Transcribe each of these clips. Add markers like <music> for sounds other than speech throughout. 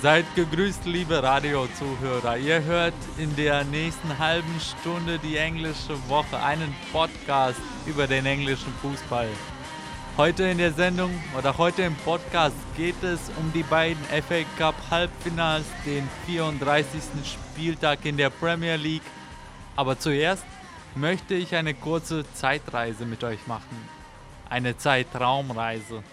Seid gegrüßt, liebe Radiozuhörer. Ihr hört in der nächsten halben Stunde die englische Woche, einen Podcast über den englischen Fußball. Heute in der Sendung oder heute im Podcast geht es um die beiden FA Cup Halbfinals, den 34. Spieltag in der Premier League. Aber zuerst möchte ich eine kurze Zeitreise mit euch machen. Eine Zeitraumreise.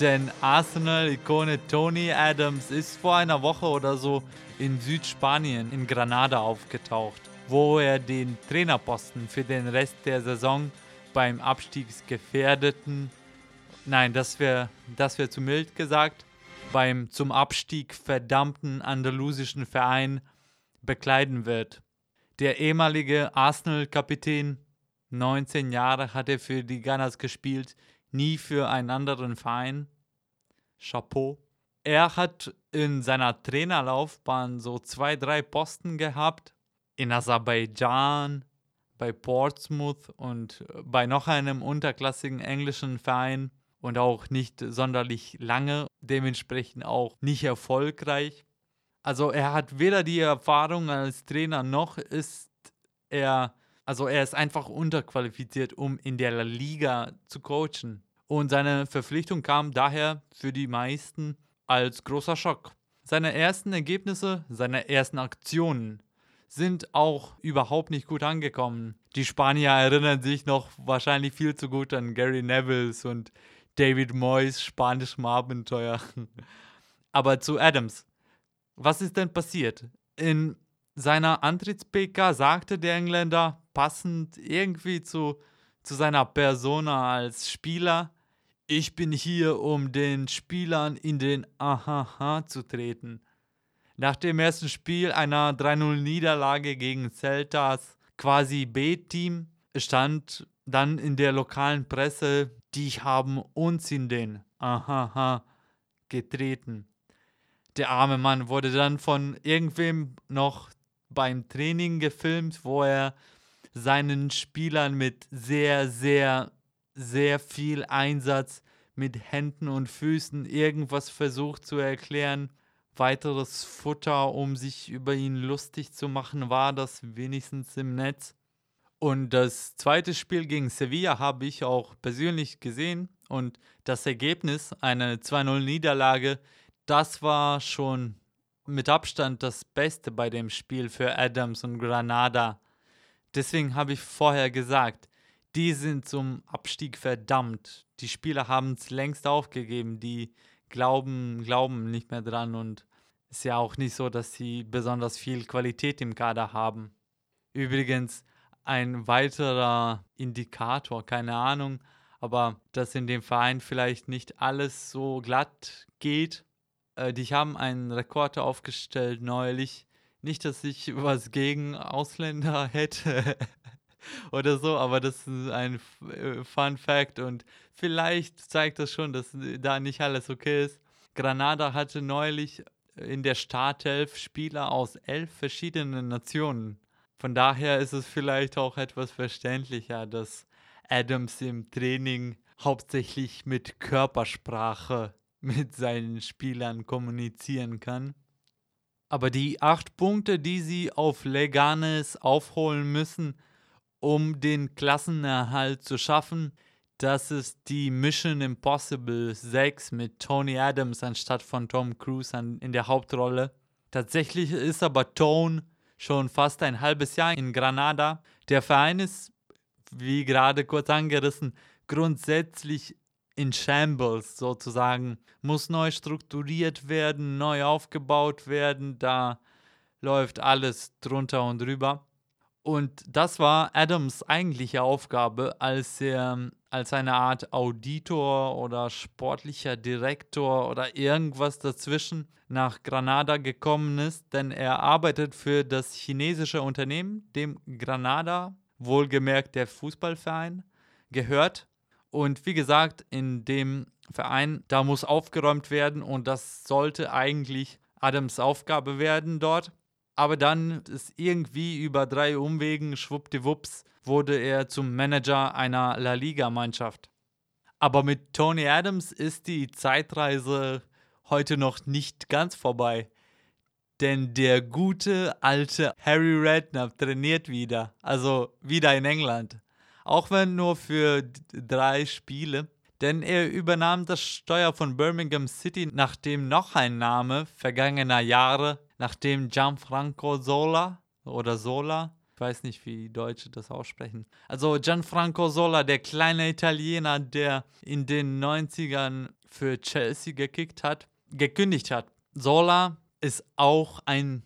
Denn Arsenal-Ikone Tony Adams ist vor einer Woche oder so in Südspanien, in Granada aufgetaucht, wo er den Trainerposten für den Rest der Saison beim abstiegsgefährdeten, nein, das wäre das wär zu mild gesagt, beim zum Abstieg verdammten andalusischen Verein bekleiden wird. Der ehemalige Arsenal-Kapitän, 19 Jahre hat er für die Gunners gespielt, nie für einen anderen Verein. Chapeau. Er hat in seiner Trainerlaufbahn so zwei, drei Posten gehabt. In Aserbaidschan, bei Portsmouth und bei noch einem unterklassigen englischen Verein und auch nicht sonderlich lange, dementsprechend auch nicht erfolgreich. Also er hat weder die Erfahrung als Trainer noch ist er, also er ist einfach unterqualifiziert, um in der Liga zu coachen. Und seine Verpflichtung kam daher für die meisten als großer Schock. Seine ersten Ergebnisse, seine ersten Aktionen sind auch überhaupt nicht gut angekommen. Die Spanier erinnern sich noch wahrscheinlich viel zu gut an Gary Neville's und David Moyes spanischem Abenteuer. <laughs> Aber zu Adams. Was ist denn passiert? In seiner Antritts-PK sagte der Engländer, passend irgendwie zu, zu seiner Persona als Spieler, ich bin hier, um den Spielern in den Ahaha zu treten. Nach dem ersten Spiel einer 3-0-Niederlage gegen Celtas quasi B-Team stand dann in der lokalen Presse, die haben uns in den Ahaha getreten. Der arme Mann wurde dann von irgendwem noch beim Training gefilmt, wo er seinen Spielern mit sehr, sehr sehr viel Einsatz mit Händen und Füßen irgendwas versucht zu erklären. Weiteres Futter, um sich über ihn lustig zu machen, war das wenigstens im Netz. Und das zweite Spiel gegen Sevilla habe ich auch persönlich gesehen. Und das Ergebnis, eine 2-0-Niederlage, das war schon mit Abstand das Beste bei dem Spiel für Adams und Granada. Deswegen habe ich vorher gesagt, die sind zum Abstieg verdammt. Die Spieler haben es längst aufgegeben, die glauben, glauben nicht mehr dran und ist ja auch nicht so, dass sie besonders viel Qualität im Kader haben. Übrigens ein weiterer Indikator, keine Ahnung, aber dass in dem Verein vielleicht nicht alles so glatt geht. Äh, die haben einen Rekord aufgestellt neulich. Nicht, dass ich was gegen Ausländer <laughs> hätte, oder so, aber das ist ein äh, Fun Fact und vielleicht zeigt das schon, dass da nicht alles okay ist. Granada hatte neulich in der Startelf Spieler aus elf verschiedenen Nationen. Von daher ist es vielleicht auch etwas verständlicher, dass Adams im Training hauptsächlich mit Körpersprache mit seinen Spielern kommunizieren kann. Aber die acht Punkte, die sie auf Leganes aufholen müssen, um den Klassenerhalt zu schaffen. Das ist die Mission Impossible 6 mit Tony Adams anstatt von Tom Cruise in der Hauptrolle. Tatsächlich ist aber Tone schon fast ein halbes Jahr in Granada. Der Verein ist, wie gerade kurz angerissen, grundsätzlich in Shambles sozusagen, muss neu strukturiert werden, neu aufgebaut werden, da läuft alles drunter und drüber. Und das war Adams eigentliche Aufgabe, als er als eine Art Auditor oder sportlicher Direktor oder irgendwas dazwischen nach Granada gekommen ist, denn er arbeitet für das chinesische Unternehmen, dem Granada, wohlgemerkt der Fußballverein, gehört. Und wie gesagt, in dem Verein, da muss aufgeräumt werden und das sollte eigentlich Adams Aufgabe werden dort. Aber dann ist irgendwie über drei Umwegen, schwuppdiwupps, wurde er zum Manager einer La Liga-Mannschaft. Aber mit Tony Adams ist die Zeitreise heute noch nicht ganz vorbei. denn der gute alte Harry Redknapp trainiert wieder, also wieder in England. Auch wenn nur für drei Spiele, denn er übernahm das Steuer von Birmingham City, nachdem noch ein Name vergangener Jahre, nachdem Gianfranco Sola oder Sola, ich weiß nicht, wie Deutsche das aussprechen. Also Gianfranco Sola, der kleine Italiener, der in den 90ern für Chelsea gekickt hat, gekündigt hat. Sola ist auch ein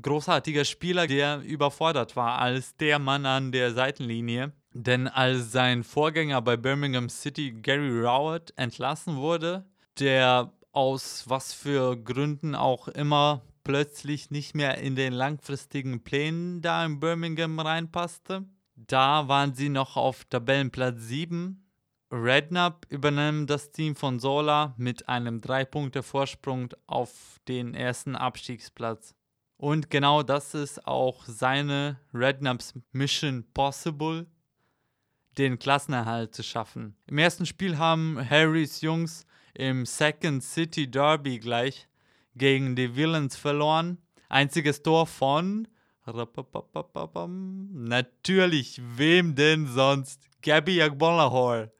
großartiger Spieler, der überfordert war als der Mann an der Seitenlinie. Denn als sein Vorgänger bei Birmingham City, Gary Rowett, entlassen wurde, der aus was für Gründen auch immer plötzlich nicht mehr in den langfristigen Plänen da in Birmingham reinpasste. Da waren sie noch auf Tabellenplatz 7 Redknapp übernimmt das Team von Sola mit einem 3-Punkte-Vorsprung auf den ersten Abstiegsplatz. Und genau das ist auch seine Redknapps Mission Possible, den Klassenerhalt zu schaffen. Im ersten Spiel haben Harrys Jungs im Second City Derby gleich gegen die Villains verloren. Einziges Tor von natürlich wem denn sonst? Gabby Agbolahor.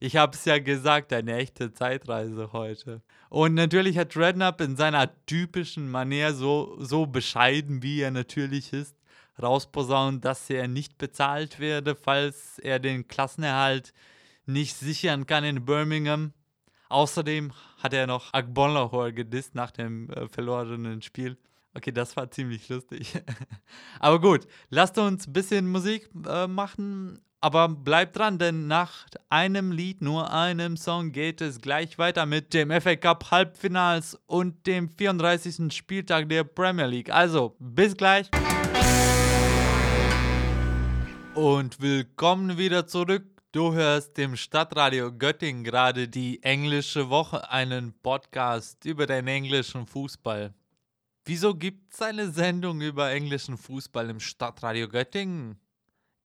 Ich habe es ja gesagt, eine echte Zeitreise heute. Und natürlich hat Redknapp in seiner typischen Manier, so, so bescheiden wie er natürlich ist, rausposaunt, dass er nicht bezahlt werde, falls er den Klassenerhalt nicht sichern kann in Birmingham. Außerdem hat er noch Agbonlahor gedisst nach dem äh, verlorenen Spiel. Okay, das war ziemlich lustig. <laughs> Aber gut, lasst uns ein bisschen Musik äh, machen aber bleibt dran, denn nach einem Lied, nur einem Song, geht es gleich weiter mit dem FA Cup Halbfinals und dem 34. Spieltag der Premier League. Also, bis gleich. Und willkommen wieder zurück. Du hörst dem Stadtradio Göttingen gerade die englische Woche, einen Podcast über den englischen Fußball. Wieso gibt es eine Sendung über englischen Fußball im Stadtradio Göttingen?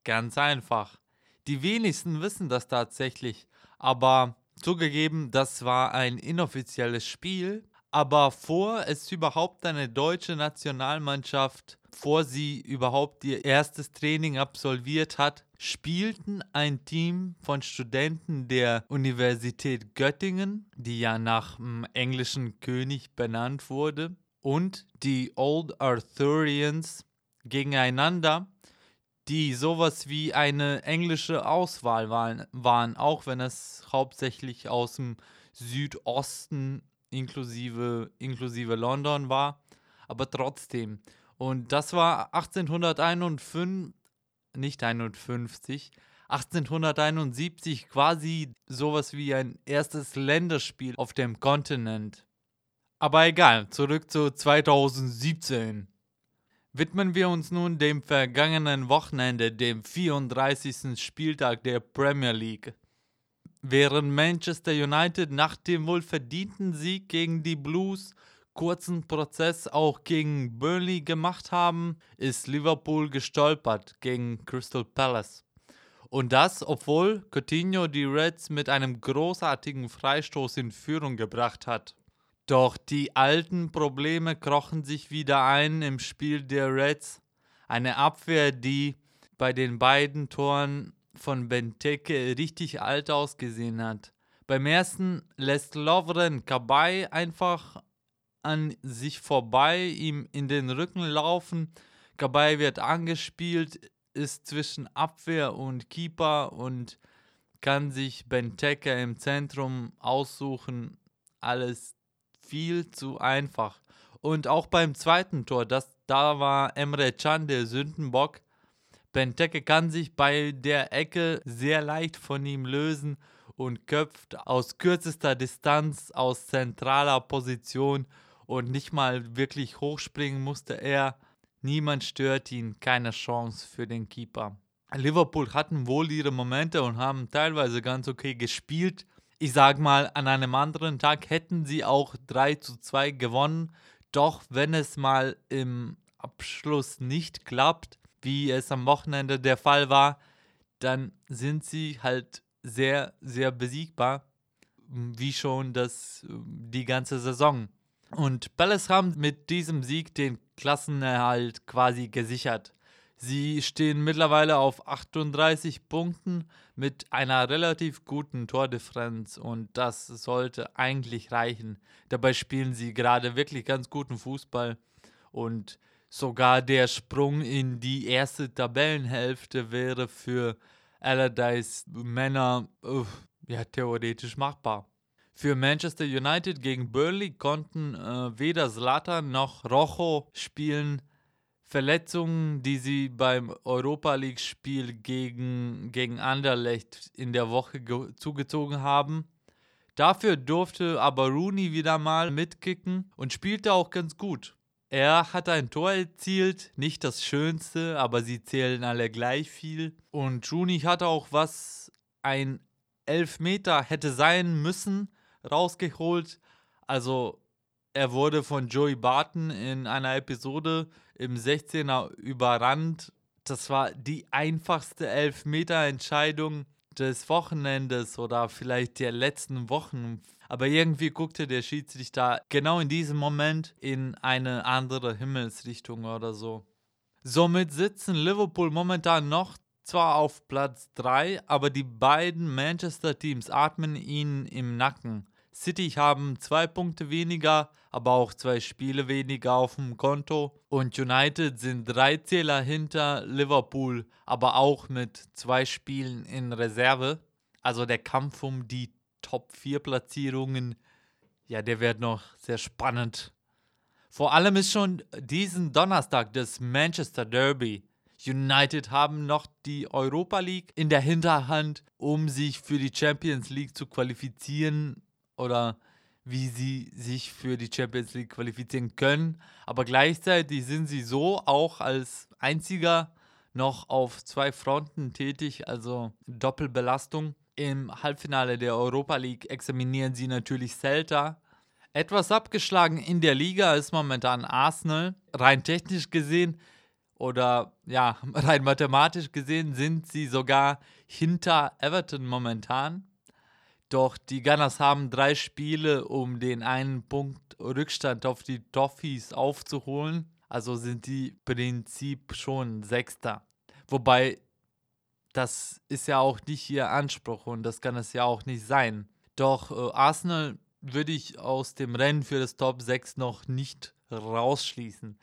Ganz einfach. Die wenigsten wissen das tatsächlich, aber zugegeben, das war ein inoffizielles Spiel. Aber vor es überhaupt eine deutsche Nationalmannschaft, vor sie überhaupt ihr erstes Training absolviert hat, spielten ein Team von Studenten der Universität Göttingen, die ja nach dem englischen König benannt wurde, und die Old Arthurians gegeneinander die sowas wie eine englische Auswahl waren, waren, auch wenn es hauptsächlich aus dem Südosten inklusive, inklusive London war, aber trotzdem. Und das war 1851, nicht 51, 1871 quasi sowas wie ein erstes Länderspiel auf dem Kontinent. Aber egal, zurück zu 2017 widmen wir uns nun dem vergangenen Wochenende, dem 34. Spieltag der Premier League. Während Manchester United nach dem wohl verdienten Sieg gegen die Blues kurzen Prozess auch gegen Burnley gemacht haben, ist Liverpool gestolpert gegen Crystal Palace. Und das, obwohl Coutinho die Reds mit einem großartigen Freistoß in Führung gebracht hat. Doch die alten Probleme krochen sich wieder ein im Spiel der Reds. Eine Abwehr, die bei den beiden Toren von Benteke richtig alt ausgesehen hat. Beim ersten lässt Lovren Kabay einfach an sich vorbei, ihm in den Rücken laufen. Kabay wird angespielt, ist zwischen Abwehr und Keeper und kann sich Benteke im Zentrum aussuchen. Alles viel zu einfach. Und auch beim zweiten Tor, das, da war Emre Can der Sündenbock. Benteke kann sich bei der Ecke sehr leicht von ihm lösen und köpft aus kürzester Distanz, aus zentraler Position und nicht mal wirklich hochspringen musste er. Niemand stört ihn, keine Chance für den Keeper. Liverpool hatten wohl ihre Momente und haben teilweise ganz okay gespielt, ich sag mal, an einem anderen Tag hätten sie auch 3 zu 2 gewonnen. Doch wenn es mal im Abschluss nicht klappt, wie es am Wochenende der Fall war, dann sind sie halt sehr, sehr besiegbar, wie schon das die ganze Saison. Und Palace haben mit diesem Sieg den Klassenerhalt quasi gesichert. Sie stehen mittlerweile auf 38 Punkten mit einer relativ guten Tordifferenz und das sollte eigentlich reichen. Dabei spielen sie gerade wirklich ganz guten Fußball und sogar der Sprung in die erste Tabellenhälfte wäre für Allardyce Männer uh, ja theoretisch machbar. Für Manchester United gegen Burnley konnten äh, weder Zlatan noch Rojo spielen. Verletzungen, die sie beim Europa League-Spiel gegen, gegen Anderlecht in der Woche zugezogen haben. Dafür durfte aber Rooney wieder mal mitkicken und spielte auch ganz gut. Er hat ein Tor erzielt, nicht das schönste, aber sie zählen alle gleich viel. Und Rooney hat auch was ein Elfmeter hätte sein müssen, rausgeholt. Also er wurde von Joey Barton in einer Episode im 16er überrannt. Das war die einfachste Elfmeter-Entscheidung des Wochenendes oder vielleicht der letzten Wochen. Aber irgendwie guckte der Schiedsrichter genau in diesem Moment in eine andere Himmelsrichtung oder so. Somit sitzen Liverpool momentan noch zwar auf Platz 3, aber die beiden Manchester-Teams atmen ihnen im Nacken. City haben zwei Punkte weniger, aber auch zwei Spiele weniger auf dem Konto. Und United sind drei Zähler hinter Liverpool, aber auch mit zwei Spielen in Reserve. Also der Kampf um die Top 4 Platzierungen, ja, der wird noch sehr spannend. Vor allem ist schon diesen Donnerstag das Manchester Derby. United haben noch die Europa League in der Hinterhand, um sich für die Champions League zu qualifizieren oder wie sie sich für die Champions League qualifizieren können. Aber gleichzeitig sind sie so auch als einziger noch auf zwei Fronten tätig, also Doppelbelastung. Im Halbfinale der Europa League examinieren sie natürlich Celta. Etwas abgeschlagen in der Liga ist momentan Arsenal. Rein technisch gesehen oder ja, <laughs> rein mathematisch gesehen sind sie sogar hinter Everton momentan. Doch die Gunners haben drei Spiele, um den einen Punkt Rückstand auf die Toffees aufzuholen. Also sind die Prinzip schon Sechster. Wobei, das ist ja auch nicht ihr Anspruch und das kann es ja auch nicht sein. Doch äh, Arsenal würde ich aus dem Rennen für das Top 6 noch nicht rausschließen.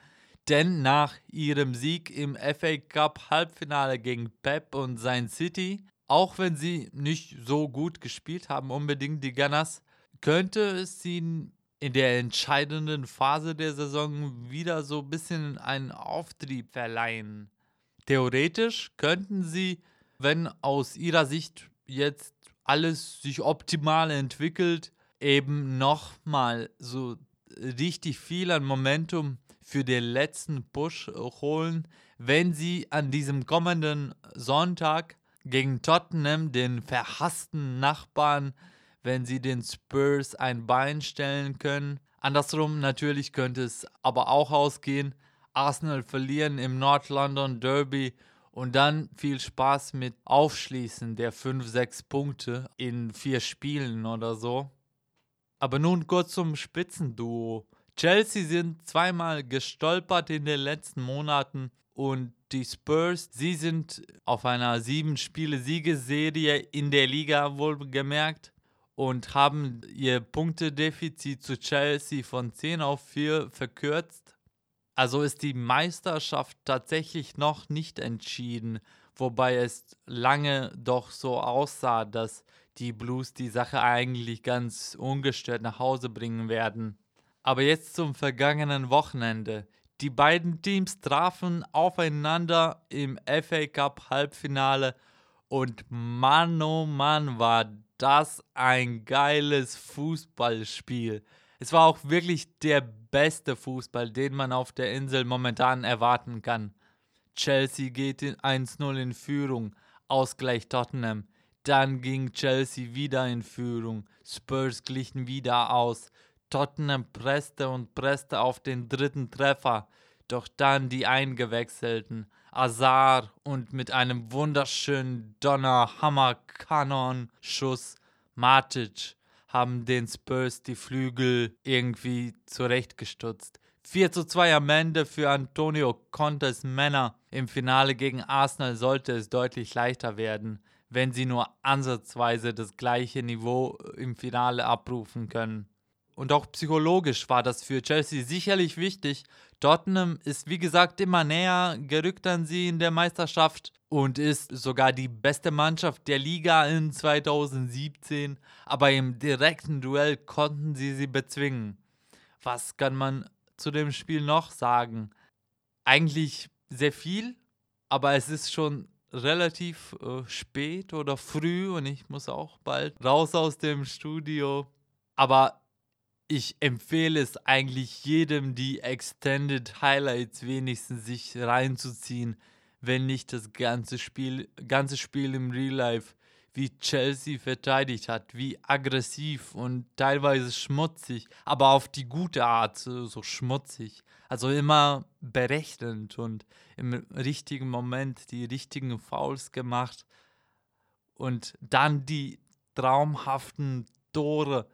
Denn nach ihrem Sieg im FA Cup Halbfinale gegen Pep und sein City auch wenn sie nicht so gut gespielt haben, unbedingt die Gunners, könnte es ihnen in der entscheidenden Phase der Saison wieder so ein bisschen einen Auftrieb verleihen. Theoretisch könnten sie, wenn aus ihrer Sicht jetzt alles sich optimal entwickelt, eben nochmal so richtig viel an Momentum für den letzten Push holen, wenn sie an diesem kommenden Sonntag gegen Tottenham, den verhassten Nachbarn, wenn sie den Spurs ein Bein stellen können. Andersrum natürlich könnte es aber auch ausgehen. Arsenal verlieren im North London Derby und dann viel Spaß mit Aufschließen der 5-6 Punkte in vier Spielen oder so. Aber nun kurz zum Spitzenduo. Chelsea sind zweimal gestolpert in den letzten Monaten und die Spurs, sie sind auf einer sieben Spiele Siegeserie in der Liga wohlgemerkt und haben ihr Punktedefizit zu Chelsea von 10 auf 4 verkürzt. Also ist die Meisterschaft tatsächlich noch nicht entschieden, wobei es lange doch so aussah, dass die Blues die Sache eigentlich ganz ungestört nach Hause bringen werden. Aber jetzt zum vergangenen Wochenende. Die beiden Teams trafen aufeinander im FA Cup Halbfinale und Mann, oh Mann, war das ein geiles Fußballspiel. Es war auch wirklich der beste Fußball, den man auf der Insel momentan erwarten kann. Chelsea geht 1-0 in Führung, Ausgleich Tottenham. Dann ging Chelsea wieder in Führung, Spurs glichen wieder aus. Tottenham presste und presste auf den dritten Treffer, doch dann die eingewechselten Azar und mit einem wunderschönen Donner-Hammer-Kanon-Schuss Matic haben den Spurs die Flügel irgendwie zurechtgestutzt. 4 zu 2 am Ende für Antonio Contes Männer. Im Finale gegen Arsenal sollte es deutlich leichter werden, wenn sie nur ansatzweise das gleiche Niveau im Finale abrufen können. Und auch psychologisch war das für Chelsea sicherlich wichtig. Tottenham ist wie gesagt immer näher gerückt an sie in der Meisterschaft und ist sogar die beste Mannschaft der Liga in 2017. Aber im direkten Duell konnten sie sie bezwingen. Was kann man zu dem Spiel noch sagen? Eigentlich sehr viel, aber es ist schon relativ äh, spät oder früh und ich muss auch bald raus aus dem Studio. Aber ich empfehle es eigentlich jedem, die Extended Highlights wenigstens sich reinzuziehen, wenn nicht das ganze Spiel, ganze Spiel im Real Life, wie Chelsea verteidigt hat, wie aggressiv und teilweise schmutzig, aber auf die gute Art so, so schmutzig. Also immer berechnend und im richtigen Moment die richtigen Fouls gemacht und dann die traumhaften Tore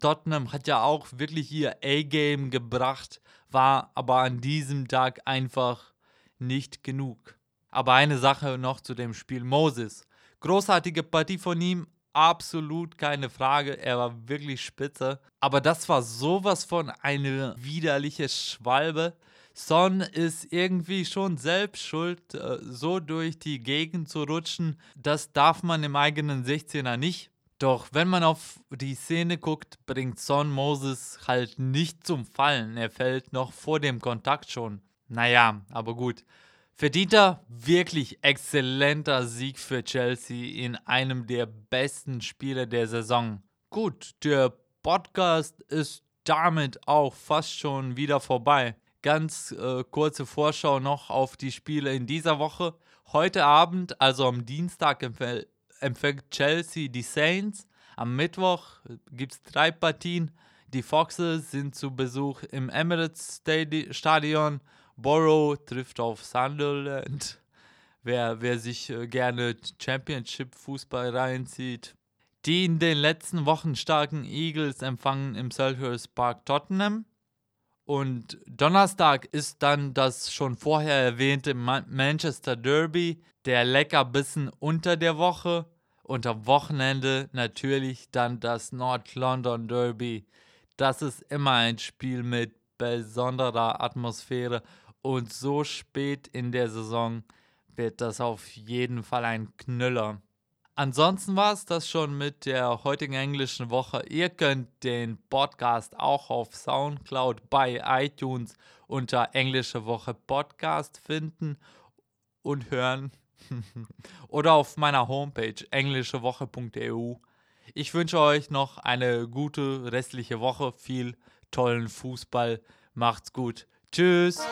Tottenham hat ja auch wirklich ihr A-Game gebracht, war aber an diesem Tag einfach nicht genug. Aber eine Sache noch zu dem Spiel Moses. Großartige Partie von ihm, absolut keine Frage. Er war wirklich spitze. Aber das war sowas von eine widerliche Schwalbe. Son ist irgendwie schon selbst schuld, äh, so durch die Gegend zu rutschen. Das darf man im eigenen 16er nicht. Doch wenn man auf die Szene guckt, bringt Son Moses halt nicht zum Fallen. Er fällt noch vor dem Kontakt schon. Naja, aber gut. Verdienter, wirklich exzellenter Sieg für Chelsea in einem der besten Spiele der Saison. Gut, der Podcast ist damit auch fast schon wieder vorbei. Ganz äh, kurze Vorschau noch auf die Spiele in dieser Woche. Heute Abend, also am Dienstag, empfängt Chelsea die Saints. Am Mittwoch gibt es drei Partien. Die Foxes sind zu Besuch im Emirates Stadion. Borough trifft auf Sunderland. Wer, wer sich äh, gerne Championship-Fußball reinzieht. Die in den letzten Wochen starken Eagles empfangen im Selhurst Park Tottenham. Und Donnerstag ist dann das schon vorher erwähnte Manchester Derby, der Leckerbissen unter der Woche und am Wochenende natürlich dann das North London Derby. Das ist immer ein Spiel mit besonderer Atmosphäre und so spät in der Saison wird das auf jeden Fall ein Knüller. Ansonsten war es das schon mit der heutigen englischen Woche. Ihr könnt den Podcast auch auf SoundCloud bei iTunes unter Englische Woche Podcast finden und hören. Oder auf meiner Homepage englischewoche.eu. Ich wünsche euch noch eine gute restliche Woche, viel tollen Fußball. Macht's gut. Tschüss.